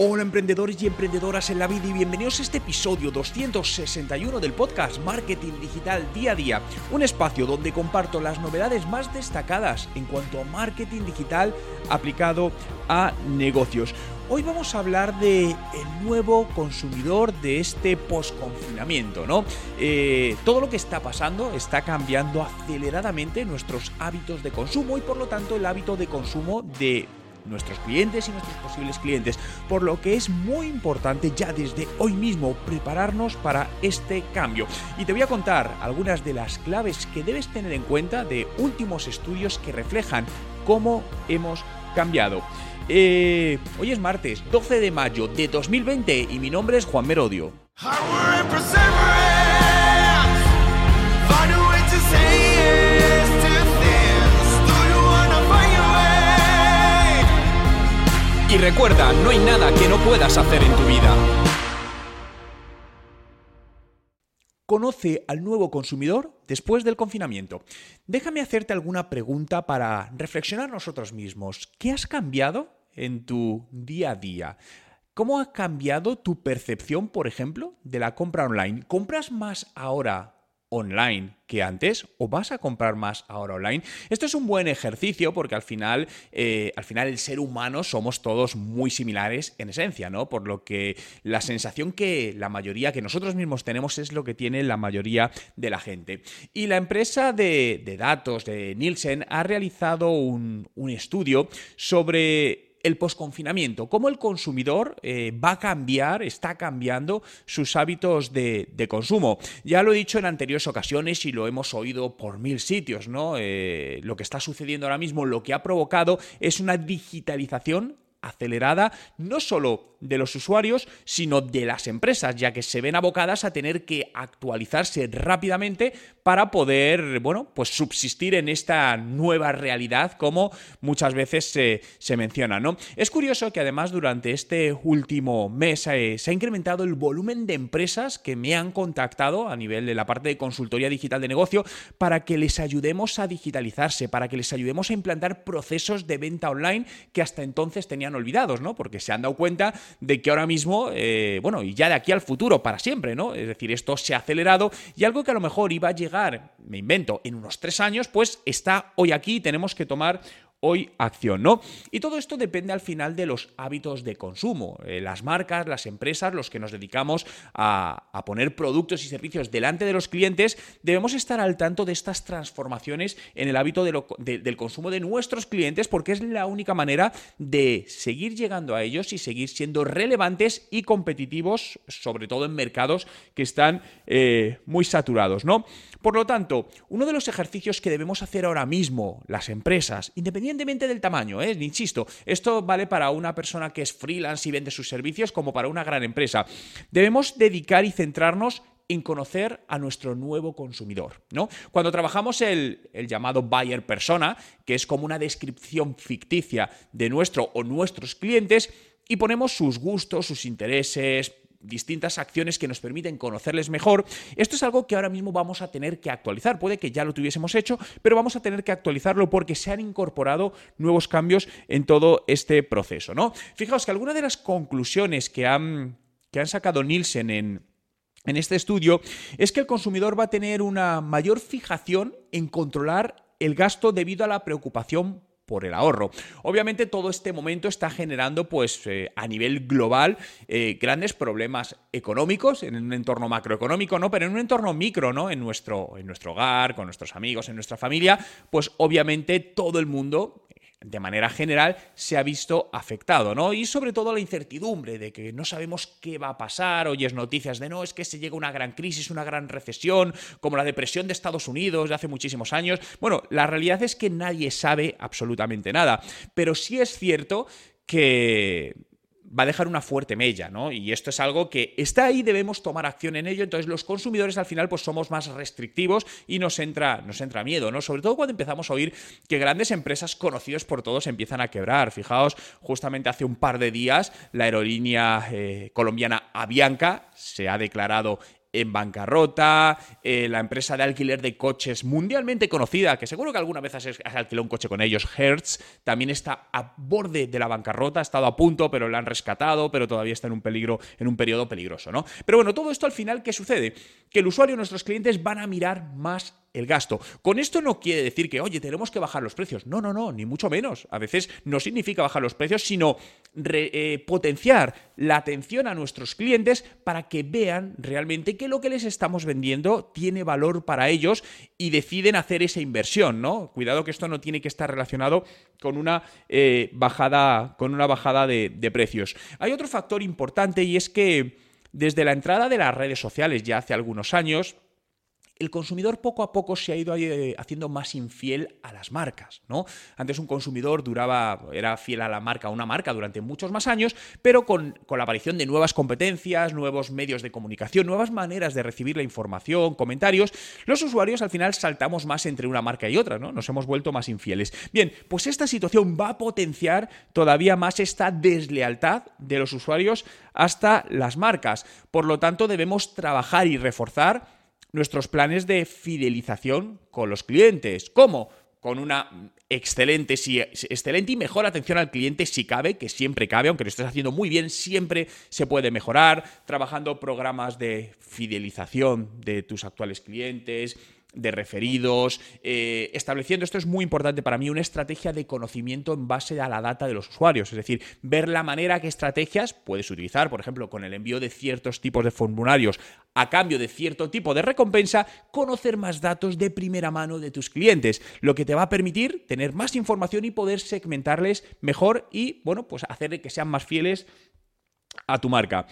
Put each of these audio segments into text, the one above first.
Hola emprendedores y emprendedoras en la vida y bienvenidos a este episodio 261 del podcast Marketing Digital Día a Día, un espacio donde comparto las novedades más destacadas en cuanto a marketing digital aplicado a negocios. Hoy vamos a hablar de el nuevo consumidor de este post-confinamiento, ¿no? Eh, todo lo que está pasando está cambiando aceleradamente nuestros hábitos de consumo y por lo tanto el hábito de consumo de nuestros clientes y nuestros posibles clientes, por lo que es muy importante ya desde hoy mismo prepararnos para este cambio. Y te voy a contar algunas de las claves que debes tener en cuenta de últimos estudios que reflejan cómo hemos cambiado. Eh, hoy es martes 12 de mayo de 2020 y mi nombre es Juan Merodio. Y recuerda, no hay nada que no puedas hacer en tu vida. Conoce al nuevo consumidor después del confinamiento. Déjame hacerte alguna pregunta para reflexionar nosotros mismos. ¿Qué has cambiado en tu día a día? ¿Cómo ha cambiado tu percepción, por ejemplo, de la compra online? ¿Compras más ahora online que antes o vas a comprar más ahora online. Esto es un buen ejercicio porque al final, eh, al final el ser humano somos todos muy similares en esencia, ¿no? Por lo que la sensación que la mayoría, que nosotros mismos tenemos es lo que tiene la mayoría de la gente. Y la empresa de, datos de Nielsen ha realizado un, un estudio sobre el posconfinamiento, cómo el consumidor eh, va a cambiar, está cambiando sus hábitos de, consumo. Ya lo he dicho en anteriores ocasiones y lo hemos oído por mil sitios, ¿no? Eh, lo que está sucediendo ahora mismo, lo que ha provocado es una digitalización acelerada no solo de los usuarios, sino de las empresas, ya que se ven abocadas a tener que actualizarse rápidamente para poder, bueno, pues subsistir en esta nueva realidad, como muchas veces se, menciona, ¿no? Es curioso que además durante este último mes eh, se ha incrementado el volumen de empresas que me han contactado a nivel de la parte de consultoría digital de negocio para que les ayudemos a digitalizarse, para que les ayudemos a implantar procesos de venta online que hasta entonces tenían olvidados, ¿no? Porque se han dado cuenta de que ahora mismo, eh, bueno, y ya de aquí al futuro, para siempre, ¿no? Es decir, esto se ha acelerado y algo que a lo mejor iba a llegar, me invento, en unos tres años, pues está hoy aquí y tenemos que tomar hoy acción, ¿no? Y todo esto depende al final de los hábitos de consumo. Eh, las marcas, las empresas, los que nos dedicamos a, poner productos y servicios delante de los clientes, debemos estar al tanto de estas transformaciones en el hábito del consumo de nuestros clientes porque es la única manera de seguir llegando a ellos y seguir siendo relevantes y competitivos, sobre todo en mercados que están eh, muy saturados, ¿no? Por lo tanto, uno de los ejercicios que debemos hacer ahora mismo las empresas, independientemente independientemente del tamaño, ¿eh? insisto, esto vale para una persona que es freelance y vende sus servicios como para una gran empresa. Debemos dedicar y centrarnos en conocer a nuestro nuevo consumidor. ¿no? Cuando trabajamos el, el, llamado buyer persona, que es como una descripción ficticia de nuestro o nuestros clientes, y ponemos sus gustos, sus intereses, distintas acciones que nos permiten conocerles mejor. Esto es algo que ahora mismo vamos a tener que actualizar. Puede que ya lo tuviésemos hecho, pero vamos a tener que actualizarlo porque se han incorporado nuevos cambios en todo este proceso. ¿no? Fijaos que algunas de las conclusiones que han, que han sacado Nielsen en, en este estudio es que el consumidor va a tener una mayor fijación en controlar el gasto debido a la preocupación por el ahorro. Obviamente todo este momento está generando pues eh, a nivel global eh, grandes problemas económicos en un entorno macroeconómico, ¿no? Pero en un entorno micro, ¿no? En nuestro, en nuestro hogar, con nuestros amigos, en nuestra familia, pues obviamente todo el mundo de manera general se ha visto afectado, ¿no? Y sobre todo la incertidumbre de que no sabemos qué va a pasar, oyes noticias de no, es que se llega una gran crisis, una gran recesión, como la depresión de Estados Unidos de hace muchísimos años. Bueno, la realidad es que nadie sabe absolutamente nada, pero sí es cierto que va a dejar una fuerte mella, ¿no? Y esto es algo que está ahí, debemos tomar acción en ello, entonces los consumidores al final pues somos más restrictivos y nos entra, nos entra miedo, ¿no? Sobre todo cuando empezamos a oír que grandes empresas conocidas por todos empiezan a quebrar. Fijaos, justamente hace un par de días la aerolínea eh, colombiana Avianca se ha declarado en bancarrota, eh, la empresa de alquiler de coches mundialmente conocida, que seguro que alguna vez has, alquilado un coche con ellos, Hertz, también está a borde de la bancarrota, ha estado a punto, pero la han rescatado, pero todavía está en un peligro, en un periodo peligroso, ¿no? Pero bueno, todo esto al final, ¿qué sucede? Que el usuario, nuestros clientes, van a mirar más el gasto. Con esto no quiere decir que, oye, tenemos que bajar los precios. No, no, no, ni mucho menos. A veces no significa bajar los precios, sino eh, potenciar la atención a nuestros clientes para que vean realmente que lo que les estamos vendiendo tiene valor para ellos y deciden hacer esa inversión, ¿no? Cuidado que esto no tiene que estar relacionado con una eh, bajada, con una bajada de precios. Hay otro factor importante y es que desde la entrada de las redes sociales ya hace algunos años, el consumidor poco a poco se ha ido eh, haciendo más infiel a las marcas, ¿no? Antes un consumidor duraba, era fiel a la marca, a una marca durante muchos más años, pero con, la aparición de nuevas competencias, nuevos medios de comunicación, nuevas maneras de recibir la información, comentarios, los usuarios al final saltamos más entre una marca y otra, ¿no? Nos hemos vuelto más infieles. Bien, pues esta situación va a potenciar todavía más esta deslealtad de los usuarios hasta las marcas. Por lo tanto, debemos trabajar y reforzar nuestros planes de fidelización con los clientes. ¿Cómo? Con una excelente, excelente y mejor atención al cliente si cabe, que siempre cabe, aunque lo estés haciendo muy bien, siempre se puede mejorar, trabajando programas de fidelización de tus actuales clientes, de referidos, eh, estableciendo, esto es muy importante para mí, una estrategia de conocimiento en base a la data de los usuarios, es decir, ver la manera que estrategias puedes utilizar, por ejemplo, con el envío de ciertos tipos de formularios a cambio de cierto tipo de recompensa, conocer más datos de primera mano de tus clientes, lo que te va a permitir tener más información y poder segmentarles mejor y, bueno, pues hacer que sean más fieles a tu marca.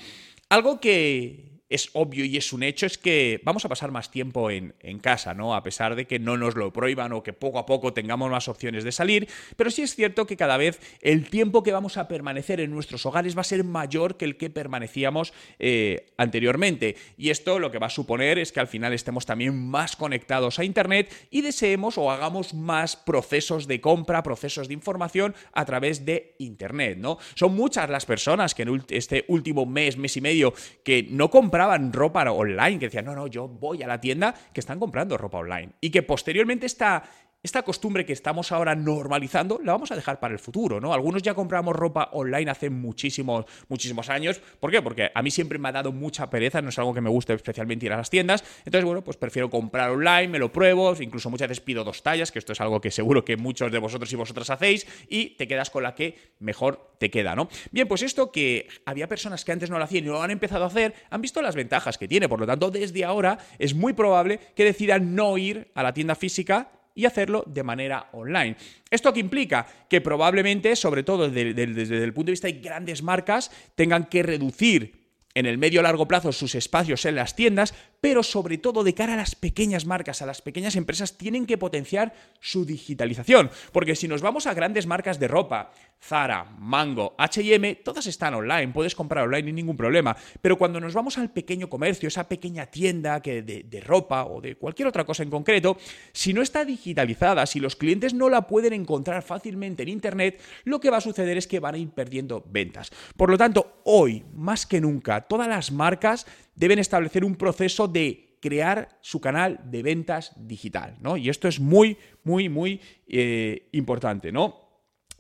Algo que es obvio y es un hecho es que vamos a pasar más tiempo en, casa, ¿no? A pesar de que no nos lo prohíban o que poco a poco tengamos más opciones de salir, pero sí es cierto que cada vez el tiempo que vamos a permanecer en nuestros hogares va a ser mayor que el que permanecíamos eh, anteriormente. Y esto lo que va a suponer es que al final estemos también más conectados a Internet y deseemos o hagamos más procesos de compra, procesos de información a través de Internet, ¿no? Son muchas las personas que en este último mes, mes y medio, que no compran compraban ropa online, que decían, no, no, yo voy a la tienda, que están comprando ropa online. Y que posteriormente esta esta costumbre que estamos ahora normalizando la vamos a dejar para el futuro, ¿no? Algunos ya compramos ropa online hace muchísimos, muchísimos años. ¿Por qué? Porque a mí siempre me ha dado mucha pereza, no es algo que me guste especialmente ir a las tiendas. Entonces, bueno, pues prefiero comprar online, me lo pruebo, incluso muchas veces pido dos tallas, que esto es algo que seguro que muchos de vosotros y vosotras hacéis, y te quedas con la que mejor te queda, ¿no? Bien, pues esto que había personas que antes no lo hacían y lo han empezado a hacer, han visto las ventajas que tiene. Por lo tanto, desde ahora es muy probable que decidan no ir a la tienda física y hacerlo de manera online. ¿Esto qué implica? Que probablemente, sobre todo desde, desde el punto de vista de grandes marcas, tengan que reducir en el medio largo plazo sus espacios en las tiendas, pero sobre todo de cara a las pequeñas marcas, a las pequeñas empresas, tienen que potenciar su digitalización. Porque si nos vamos a grandes marcas de ropa, Zara, Mango, HM, todas están online, puedes comprar online sin ningún problema. Pero cuando nos vamos al pequeño comercio, esa pequeña tienda que de, ropa o de cualquier otra cosa en concreto, si no está digitalizada, si los clientes no la pueden encontrar fácilmente en Internet, lo que va a suceder es que van a ir perdiendo ventas. Por lo tanto, hoy, más que nunca, todas las marcas deben establecer un proceso de crear su canal de ventas digital, ¿no? Y esto es muy, muy, muy eh, importante, ¿no?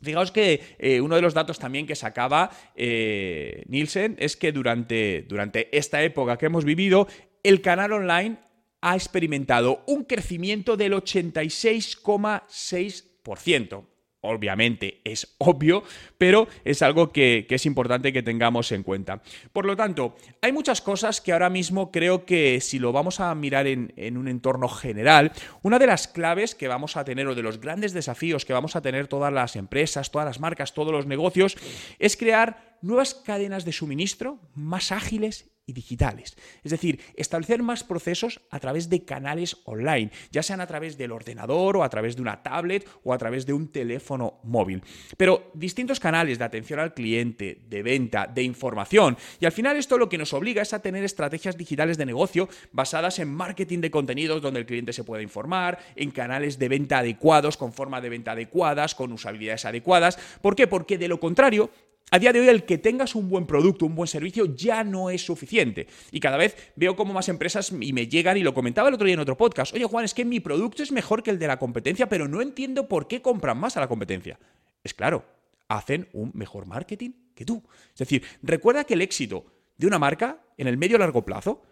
Fijaos que eh, uno de los datos también que sacaba eh, Nielsen es que durante, durante esta época que hemos vivido, el canal online ha experimentado un crecimiento del 86,6% obviamente es obvio, pero es algo que, es importante que tengamos en cuenta. Por lo tanto, hay muchas cosas que ahora mismo creo que si lo vamos a mirar en, en un entorno general, una de las claves que vamos a tener o de los grandes desafíos que vamos a tener todas las empresas, todas las marcas, todos los negocios, es crear nuevas cadenas de suministro más ágiles y digitales. Es decir, establecer más procesos a través de canales online, ya sean a través del ordenador o a través de una tablet o a través de un teléfono móvil. Pero distintos canales de atención al cliente, de venta, de información. Y al final esto lo que nos obliga es a tener estrategias digitales de negocio basadas en marketing de contenidos donde el cliente se pueda informar, en canales de venta adecuados, con forma de venta adecuadas, con usabilidades adecuadas. ¿Por qué? Porque de lo contrario, A día de hoy el que tengas un buen producto, un buen servicio, ya no es suficiente. Y cada vez veo como más empresas y me llegan y lo comentaba el otro día en otro podcast. Oye Juan, es que mi producto es mejor que el de la competencia, pero no entiendo por qué compran más a la competencia. Es claro, hacen un mejor marketing que tú. Es decir, recuerda que el éxito de una marca en el medio largo plazo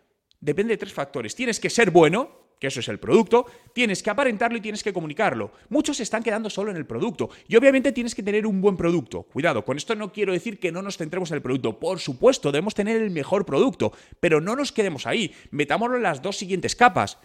depende de tres factores. Tienes que ser bueno, que eso es el producto, tienes que aparentarlo y tienes que comunicarlo. Muchos se están quedando solo en el producto y obviamente tienes que tener un buen producto. Cuidado, con esto no quiero decir que no nos centremos en el producto. Por supuesto, debemos tener el mejor producto, pero no nos quedemos ahí. Metámoslo en las dos siguientes capas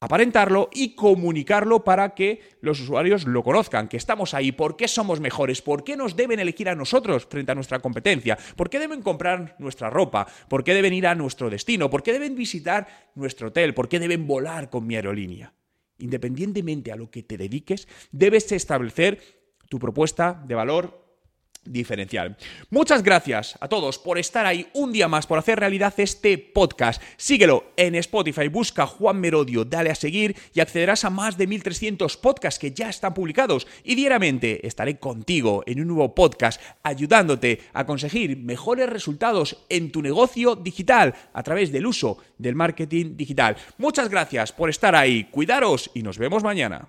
aparentarlo y comunicarlo para que los usuarios lo conozcan, que estamos ahí, por qué somos mejores, por qué nos deben elegir a nosotros frente a nuestra competencia, por qué deben comprar nuestra ropa, por qué deben ir a nuestro destino, por qué deben visitar nuestro hotel, por qué deben volar con mi aerolínea. Independientemente a lo que te dediques, debes establecer tu propuesta de valor diferencial. Muchas gracias a todos por estar ahí un día más, por hacer realidad este podcast. Síguelo en Spotify, busca Juan Merodio, dale a seguir y accederás a más de 1300 podcasts que ya están publicados. Y diariamente estaré contigo en un nuevo podcast ayudándote a conseguir mejores resultados en tu negocio digital a través del uso del marketing digital. Muchas gracias por estar ahí, cuidaros y nos vemos mañana.